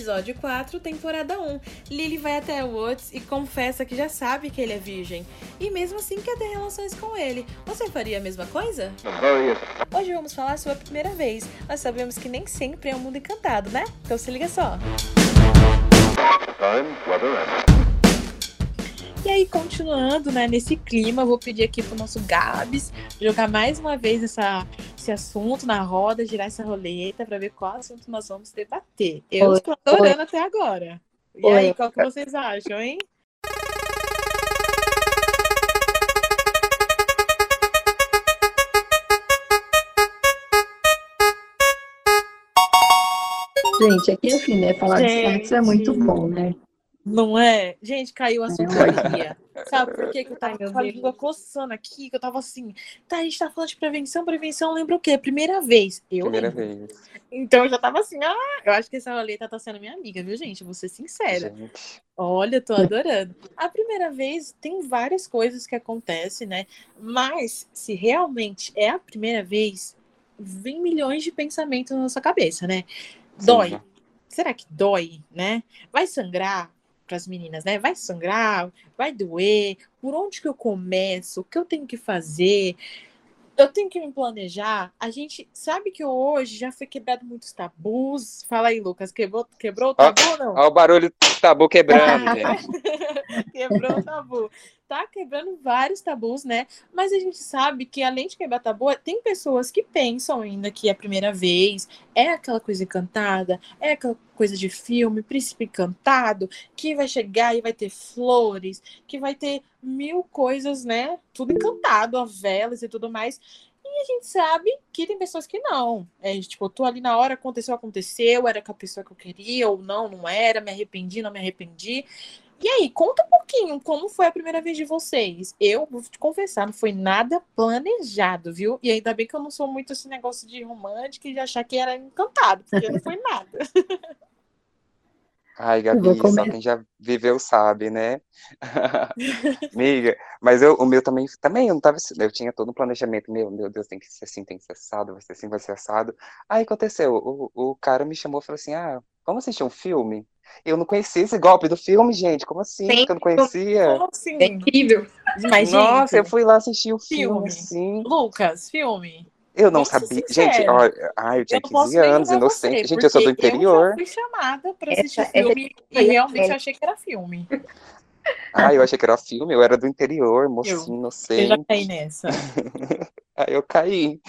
episódio 4, temporada 1. Lily vai até Woods e confessa que já sabe que ele é virgem. E mesmo assim quer ter relações com ele. Você faria a mesma coisa? Hoje vamos falar sobre a primeira vez. Nós sabemos que nem sempre é um mundo encantado, né? Então se liga só. E aí, continuando né, nesse clima, vou pedir aqui pro nosso Gabs jogar mais uma vez essa, esse assunto na roda, girar essa roleta para ver qual assunto nós vamos debater. Eu Oi, estou adorando oi. até agora. E Oi. aí, qual que vocês acham, hein? Gente, aqui assim, né? Falar de sexo é muito Gente. bom, né? Não é? Gente, caiu o assunto É. Sabe por quê? que eu tava Ai, com a língua coçando aqui, que eu tava assim, tá, a gente tá falando de prevenção, prevenção lembra o quê? Primeira vez. Eu Primeira lembro. vez. Então eu já tava assim, ah, eu acho que essa roleta tá sendo minha amiga, viu, gente? Vou ser sincera. Gente. Olha, eu tô adorando. A primeira vez tem várias coisas que acontecem, né? Mas se realmente é a primeira vez, vem milhões de pensamentos na nossa cabeça, né? Dói. Sim. Será que dói, né? Vai sangrar para as meninas, né? Vai sangrar, vai doer. Por onde que eu começo? O que eu tenho que fazer? Eu tenho que me planejar. A gente sabe que hoje já foi quebrado muitos tabus. Fala aí, Lucas, quebrou, quebrou o tabu ou não? Olha o barulho do tabu quebrando, gente. Quebrou o tabu. Tá quebrando vários tabus, né? Mas a gente sabe que, além de quebrar tabu, tem pessoas que pensam ainda que é a primeira vez, é aquela coisa encantada, é aquela coisa de filme, príncipe encantado, que vai chegar e vai ter flores, que vai ter mil coisas, né? Tudo encantado, a velas e tudo mais. A gente sabe que tem pessoas que não. É, tipo, eu tô ali na hora, aconteceu, aconteceu, era com a pessoa que eu queria, ou não, não era, me arrependi, não me arrependi. E aí, conta um pouquinho como foi a primeira vez de vocês. Eu vou te confessar, não foi nada planejado, viu? E ainda bem que eu não sou muito esse negócio de romântica e de achar que era encantado, porque não foi nada. Ai, Eu Gabi, só quem já viveu sabe, né? Amiga, mas eu, o meu também, também eu não tava, eu tinha todo um planejamento, meu, meu Deus, tem que ser assim, tem que ser assado, vai ser assim, vai ser assado. Aí aconteceu, o, o cara me chamou e falou assim, ah, vamos assistir um filme? Eu não conhecia esse golpe do filme, gente, como assim? Que eu não conhecia? Como assim? É incrível. Mas, Nossa, eu gente, fui lá assistir o filme. filme, assim. Lucas, filme. Eu não sabia. Gente, olha, ai, eu tinha Eu não posso 15 nem anos, inocente. você, Gente, eu sou do interior. Eu já fui chamada pra assistir essa filme e realmente eu achei que era filme. Ah, eu achei que era filme, eu era do interior, mocinho, Eu já inocente. caí nessa. Aí eu caí,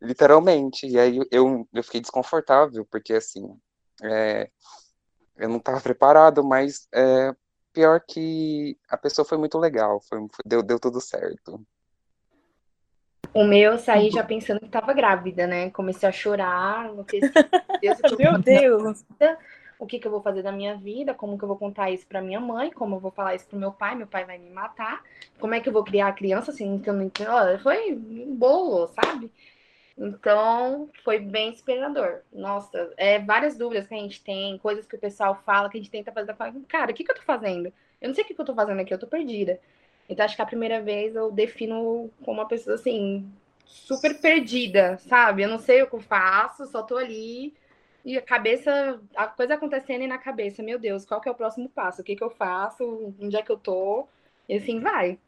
literalmente. E aí eu, eu fiquei desconfortável, porque assim, é, eu não estava preparado, mas é, pior que a pessoa foi muito legal, foi, foi- deu, deu tudo certo. O meu eu saí já pensando que tava grávida, né? Comecei a chorar, Deus, Meu Deus. o que que eu vou fazer da minha vida, como que eu vou contar isso pra minha mãe, como eu vou falar isso pro meu pai, meu pai vai me matar, como é que eu vou criar a criança assim, que eu não entendo. Olha, Foi um bolo, sabe? Então, foi bem inspirador. Nossa, é várias dúvidas que a gente tem, coisas que o pessoal fala, que a gente tenta fazer. Cara, o que que eu tô fazendo? Eu não sei o que que eu tô fazendo aqui, eu tô perdida. Então, acho que a primeira vez eu defino como uma pessoa assim, super perdida, sabe? Eu não sei o que eu faço, só tô ali e a cabeça, a coisa acontecendo e na cabeça, meu Deus, qual que é o próximo passo? O que que eu faço? Onde é que eu tô? E assim vai.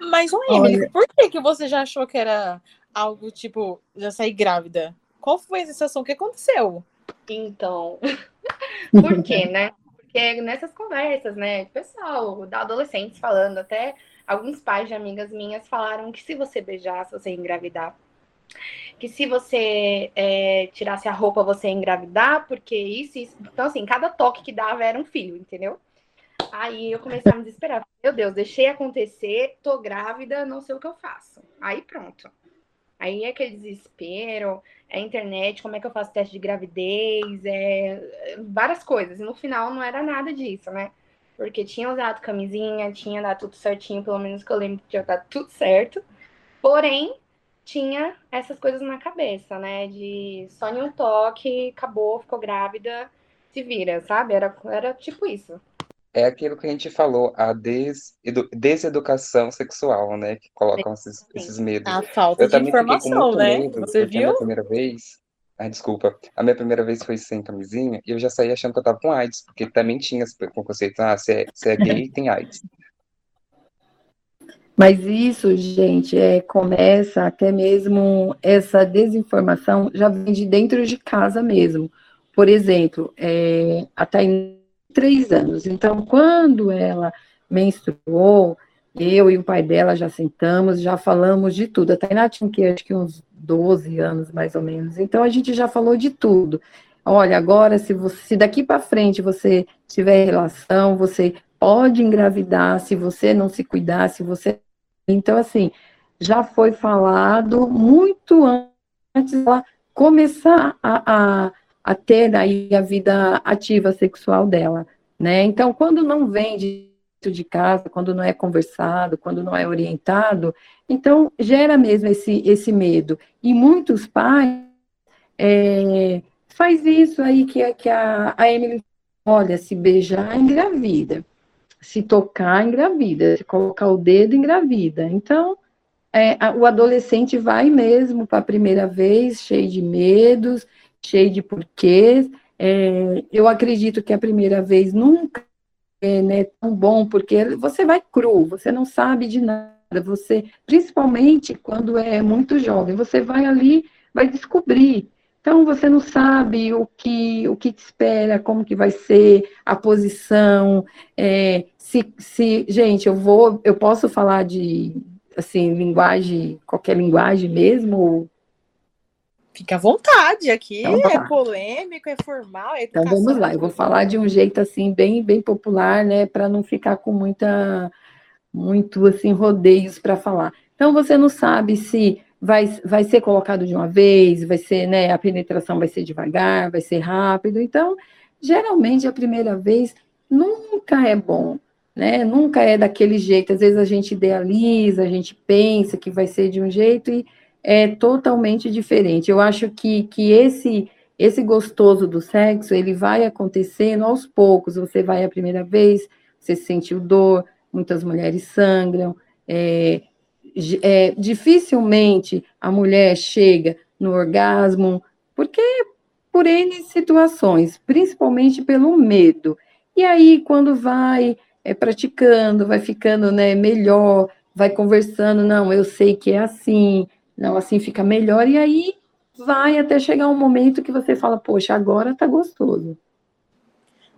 Mas, ô Emily, por que, que você já achou que era algo tipo, já sair grávida? Qual foi a sensação? O que aconteceu? Então, por quê, né? Porque nessas conversas, né, pessoal, da adolescentes falando, até alguns pais de amigas minhas falaram que se você beijasse, você ia engravidar. Que se você é, tirasse a roupa, você ia engravidar, porque isso, isso. Então, assim, cada toque que dava era um filho, entendeu? Aí eu comecei a me desesperar. Meu Deus, deixei acontecer, tô grávida, não sei o que eu faço. Aí pronto. Aí é aquele desespero, é internet, como é que eu faço teste de gravidez, é várias coisas. E no final não era nada disso, né? Porque tinha usado camisinha, tinha dado tudo certinho, pelo menos que eu lembro que tinha dado tudo certo. Porém, tinha essas coisas na cabeça, né? De só em um toque, acabou, ficou grávida, se vira, sabe? Era, era tipo isso. É aquilo que a gente falou, a desedu- deseducação sexual, né? Que colocam esses, esses medos. A falta Eu de informação, né? medo, Você a viu? minha primeira vez, Ai, desculpa. A minha primeira vez foi sem camisinha e eu já saí achando que eu tava com AIDS, porque também tinha esse conceito, ah, se é, se é gay, tem AIDS. Mas isso, gente, é, começa até mesmo essa desinformação já vem de dentro de casa mesmo. Por exemplo, é, até em três anos. Então, quando ela menstruou, eu e o pai dela já sentamos, já falamos de tudo. A Tainá tinha que acho que uns 12 anos, mais ou menos. Então, a gente já falou de tudo. Olha, agora, se, você, se daqui para frente você tiver relação, você pode engravidar se você não se cuidar, se você. Então, assim, já foi falado muito antes dela começar a, a, a ter aí a vida ativa sexual dela, né? Então, quando não vem de de casa, quando não é conversado, quando não é orientado, então gera mesmo esse, esse medo. E muitos pais é, faz isso aí que, que a, a Emily, olha, se beijar, engravida. Se tocar, engravida. Se colocar o dedo, engravida. Então, é, a, o adolescente vai mesmo para a primeira vez, cheio de medos, cheio de porquês. É, eu acredito que a primeira vez nunca é né, tão bom, porque você vai cru, você não sabe de nada, você, principalmente quando é muito jovem, você vai ali, vai descobrir. Então você não sabe o que o que te espera, como que vai ser a posição, é, se, se gente, eu vou, eu posso falar de assim linguagem, qualquer linguagem mesmo, Fica à vontade, aqui então, é polêmico, é formal, é Então vamos lá, eu vou falar de um jeito assim bem bem popular, né, para não ficar com muita muito assim rodeios para falar. Então você não sabe se vai, vai ser colocado de uma vez, vai ser, né, a penetração vai ser devagar, vai ser rápido. Então, geralmente a primeira vez nunca é bom, né? Nunca é daquele jeito. Às vezes a gente idealiza, a gente pensa que vai ser de um jeito e é totalmente diferente. Eu acho que, que esse esse gostoso do sexo, ele vai acontecendo aos poucos. Você vai a primeira vez, você sentiu dor, muitas mulheres sangram. É, é, dificilmente a mulher chega no orgasmo, porque por N situações, principalmente pelo medo. E aí, quando vai é, praticando, vai ficando né, melhor, vai conversando, não, eu sei que é assim, não, assim fica melhor, e aí vai até chegar um momento que você fala, poxa, agora tá gostoso.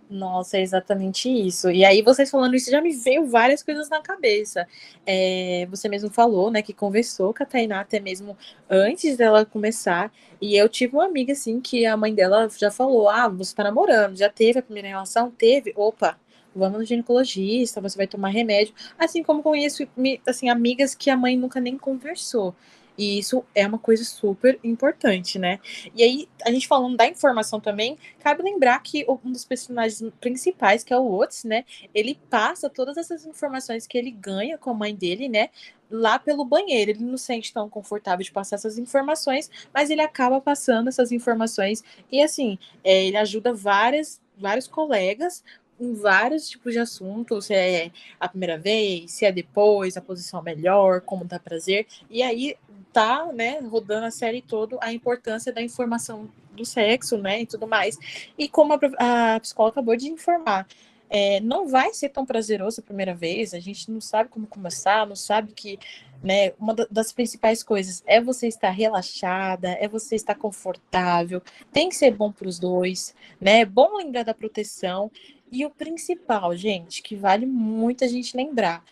Nossa, é exatamente isso. E aí, vocês falando isso, já me veio várias coisas na cabeça. É, você mesmo falou, né, que conversou com a Tainá até mesmo antes dela começar. E eu tive uma amiga, assim, que a mãe dela já falou: Ah, você tá namorando, já teve a primeira relação? Teve? Opa, vamos no ginecologista, você vai tomar remédio. Assim como conheço, assim, amigas que a mãe nunca nem conversou. E isso é uma coisa super importante, né? E aí, a gente falando da informação também, cabe lembrar que um dos personagens principais, que é o Otis, né? Ele passa todas essas informações que ele ganha com a mãe dele, né? Lá pelo banheiro. Ele não se sente tão confortável de passar essas informações, mas ele acaba passando essas informações. E assim, é, ele ajuda várias, vários colegas em vários tipos de assuntos, se é a primeira vez, se é depois, a posição melhor, como dá prazer. E aí tá, né, rodando a série toda a importância da informação do sexo, né, e tudo mais. E como a, a psicóloga acabou de informar, é, não vai ser tão prazeroso a primeira vez, a gente não sabe como começar, não sabe que, né, uma das principais coisas é você estar relaxada, é você estar confortável, tem que ser bom para os dois, né, é bom lembrar da proteção, e o principal, gente, que vale muito a gente lembrar,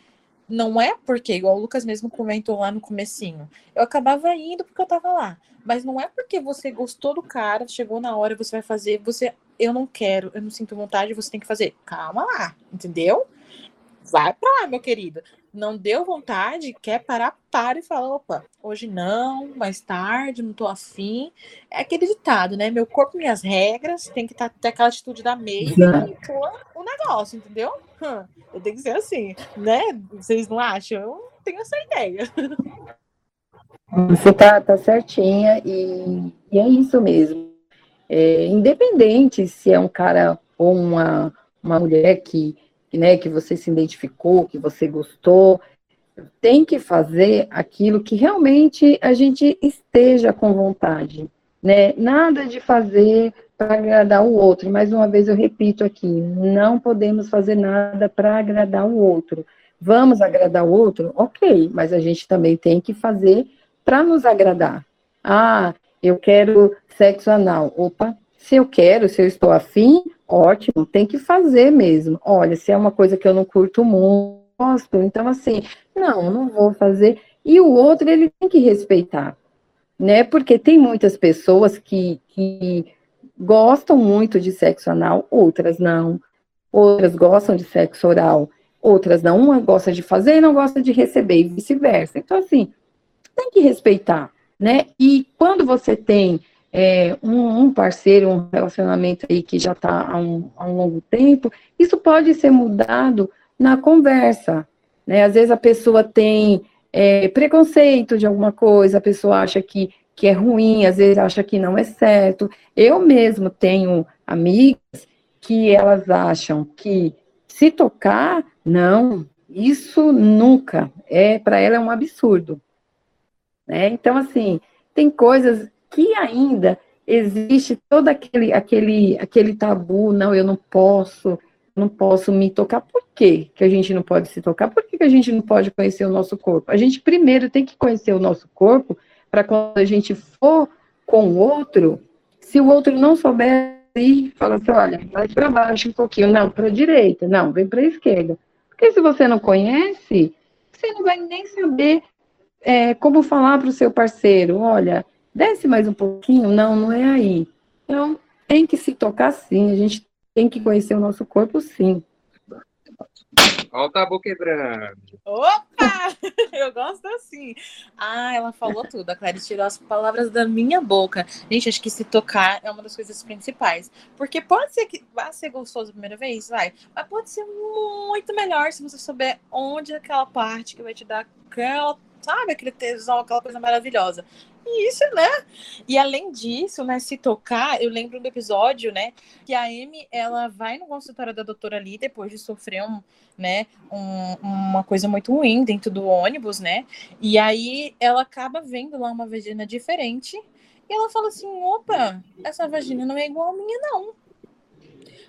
não é porque, igual o Lucas mesmo comentou lá no comecinho, eu acabava indo porque eu tava lá. Mas não é porque você gostou do cara, chegou na hora, você vai fazer, você, eu não quero, eu não sinto vontade, você tem que fazer. Calma lá, entendeu? Vai pra lá, meu querido. Não deu vontade, quer parar, para e fala, opa, hoje não, mais tarde, não tô afim. É aquele ditado, né? Meu corpo, minhas regras, tem que tá, ter aquela atitude da meia e o negócio, entendeu? Hum, eu tenho que ser assim, né? Vocês não acham? Eu tenho essa ideia. Você tá, tá certinha e, e é isso mesmo. É, independente se é um cara ou uma, uma mulher que né, que você se identificou, que você gostou, tem que fazer aquilo que realmente a gente esteja com vontade, né? Nada de fazer para agradar o outro. Mais uma vez eu repito aqui, não podemos fazer nada para agradar o outro. Vamos agradar o outro? Ok, mas a gente também tem que fazer para nos agradar. Ah, eu quero sexo anal. Opa, se eu quero, se eu estou afim, ótimo, tem que fazer mesmo. Olha, se é uma coisa que eu não curto muito, então assim, não, não vou fazer. E o outro, ele tem que respeitar, né? Porque tem muitas pessoas que, que gostam muito de sexo anal, outras não. Outras gostam de sexo oral, outras não. Uma gosta de fazer e não gosta de receber, e vice-versa. Então, assim, tem que respeitar, né? E quando você tem é, um, um, parceiro, um relacionamento aí que já está há um, há um longo tempo, isso pode ser mudado na conversa, né? Às vezes a pessoa tem é, preconceito de alguma coisa, a pessoa acha que, que é ruim, às vezes acha que não é certo. Eu mesmo tenho amigas que elas acham que se tocar, não, isso nunca. É para ela é um absurdo. Né? Então, assim, tem coisas que ainda existe todo aquele, aquele, aquele tabu, não, eu não posso, não posso me tocar. Por quê que a gente não pode se tocar? Por que, que a gente não pode conhecer o nosso corpo? A gente primeiro tem que conhecer o nosso corpo para quando a gente for com o outro, se o outro não souber ir, fala assim, olha, vai para baixo um pouquinho, não, para a direita, não, vem para a esquerda. Porque se você não conhece, você não vai nem saber é, como falar para o seu parceiro, olha, desce mais um pouquinho, não, não é aí. Então, tem que se tocar sim, a gente tem que conhecer o nosso corpo sim. Olha o tabu quebrando. Opa! Eu gosto assim. Ah, ela falou tudo. A Clarice tirou as palavras da minha boca. Gente, acho que se tocar é uma das coisas principais. Porque pode ser que vai ser gostoso a primeira vez, vai. Mas pode ser muito melhor se você souber onde é aquela parte que vai te dar aquela sabe? Aquele tesão, aquela coisa maravilhosa. E isso, né? E além disso, né, se tocar, eu lembro do episódio, né, que a Amy, ela vai no consultório da doutora ali depois de sofrer um, né, um, uma coisa muito ruim dentro do ônibus, né? E aí ela acaba vendo lá uma vagina diferente e ela fala assim: opa, essa vagina não é igual a minha, não.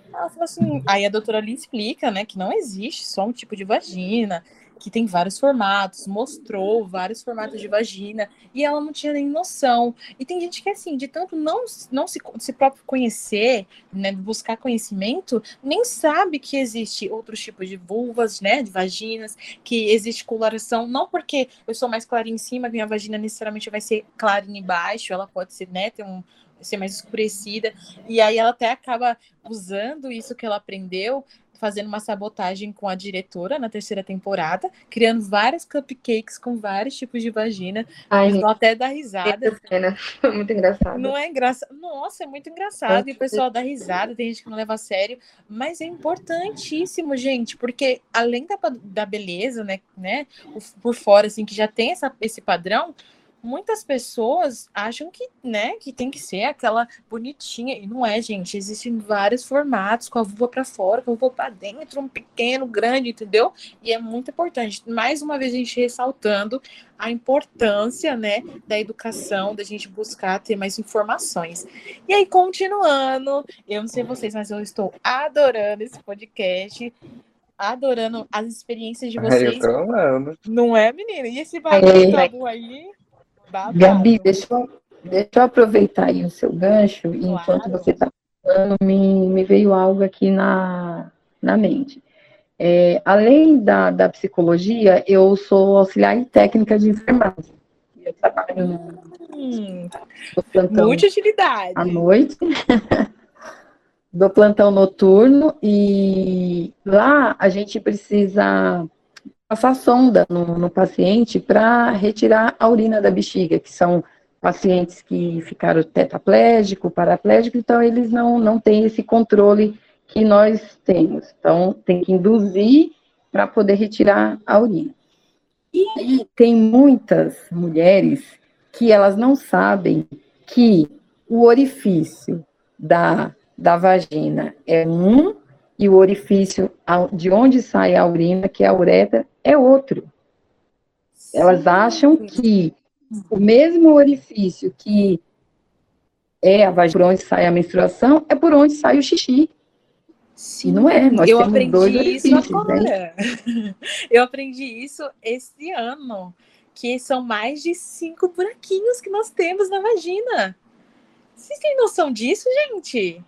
Ela fala assim, aí a doutora ali explica, né, que não existe só um tipo de vagina, que tem vários formatos, mostrou vários formatos de vagina, e ela não tinha nem noção. E tem gente que, assim, de tanto não, não se, se próprio conhecer, né, buscar conhecimento, nem sabe que existe outros tipos de vulvas, né, de vaginas, que existe coloração, não porque eu sou mais clara em cima, minha vagina necessariamente vai ser clara embaixo, ela pode ser, né, ter um ser mais escurecida, e aí ela até acaba usando isso que ela aprendeu fazendo uma sabotagem com a diretora na terceira temporada, criando várias cupcakes com vários tipos de vagina. Ai, vão até dar risada. Cena. Muito engraçado. Não é engraçado? Nossa, é muito engraçado. E o pessoal dá risada, tem gente que não leva a sério. Mas é importantíssimo, gente, porque além da, da beleza, né, né, por fora, assim, que já tem essa, esse padrão, muitas pessoas acham que, né, que tem que ser aquela bonitinha e não é, gente. Existem vários formatos, com a vulva para fora, com a vulva para dentro, um pequeno, grande, entendeu? E é muito importante. Mais uma vez a gente ressaltando a importância, né, da educação, da gente buscar ter mais informações. E aí continuando, eu não sei vocês, mas eu estou adorando esse podcast adorando as experiências de vocês. eu tô amando. Não é, menina? E esse bagulho tabu aí? Babado. Gabi, deixa eu, deixa eu aproveitar aí o seu gancho, e enquanto você está falando, me, me veio algo aqui na, na mente. É, além da, da psicologia, eu sou auxiliar em técnica de enfermagem. Eu trabalho hum, utilidade. à noite, do plantão noturno, e lá a gente precisa passar sonda no, no paciente para retirar a urina da bexiga, que são pacientes que ficaram tetraplégico, paraplégico, então eles não, não têm esse controle que nós temos. Então, tem que induzir para poder retirar a urina. E aí, tem muitas mulheres que elas não sabem que o orifício da, da vagina é um e o orifício de onde sai a urina, que é a uretra, é outro. Elas acham que o mesmo orifício que é a vagina, por onde sai a menstruação, é por onde sai o xixi. Sim, e não é. Nós eu aprendi isso né? agora. Né? eu aprendi isso esse ano, que são mais de cinco buraquinhos que nós temos na vagina. Vocês têm noção disso, gente?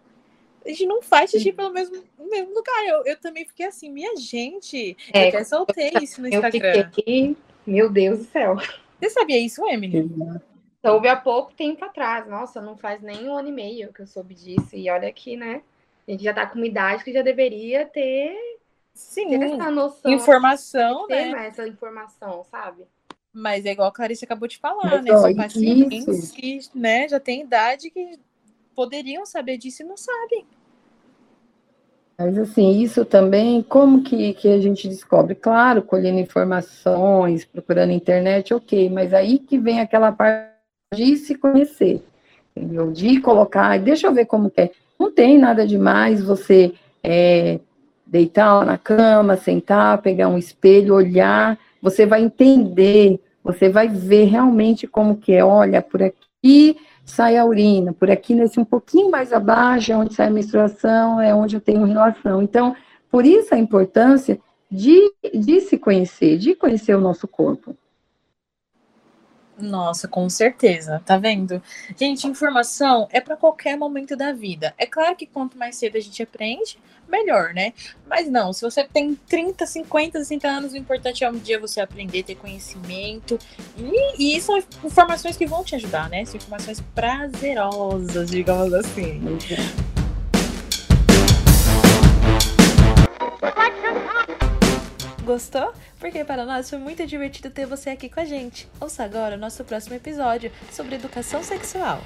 A gente não faz xixi pelo mesmo, mesmo lugar. Eu, eu também fiquei assim, minha gente. É, eu até soltei isso no Instagram. Eu fiquei aqui, meu Deus do céu. Você sabia isso, Emily? Soube há pouco tempo atrás. Nossa, não faz nem um ano e meio que eu soube disso. E olha aqui, né? A gente já tá com uma idade que já deveria ter, Sim, ter essa noção. Informação, ter né? essa informação, sabe? Mas é igual a Clarice acabou de falar, Mas, né? São pacientes que né, já tem idade que poderiam saber disso e não sabem. Mas assim, isso também, como que, que a gente descobre? Claro, colhendo informações, procurando internet, ok, mas aí que vem aquela parte de se conhecer, entendeu? De colocar, deixa eu ver como que é. Não tem nada demais você é, deitar na cama, sentar, pegar um espelho, olhar, você vai entender, você vai ver realmente como que é, olha, por aqui sai a urina, por aqui nesse um pouquinho mais abaixo, é onde sai a menstruação, é onde eu tenho relação. Então, por isso a importância de, de se conhecer, de conhecer o nosso corpo. Nossa, com certeza, tá vendo? Gente, informação é para qualquer momento da vida. É claro que quanto mais cedo a gente aprende, melhor, né? Mas não, se você tem 30, 50, 60 anos, o importante é um dia você aprender, ter conhecimento. E, e são informações que vão te ajudar, né? São informações prazerosas, digamos assim. Gostou? Porque para nós foi muito divertido ter você aqui com a gente. Ouça agora o nosso próximo episódio sobre educação sexual.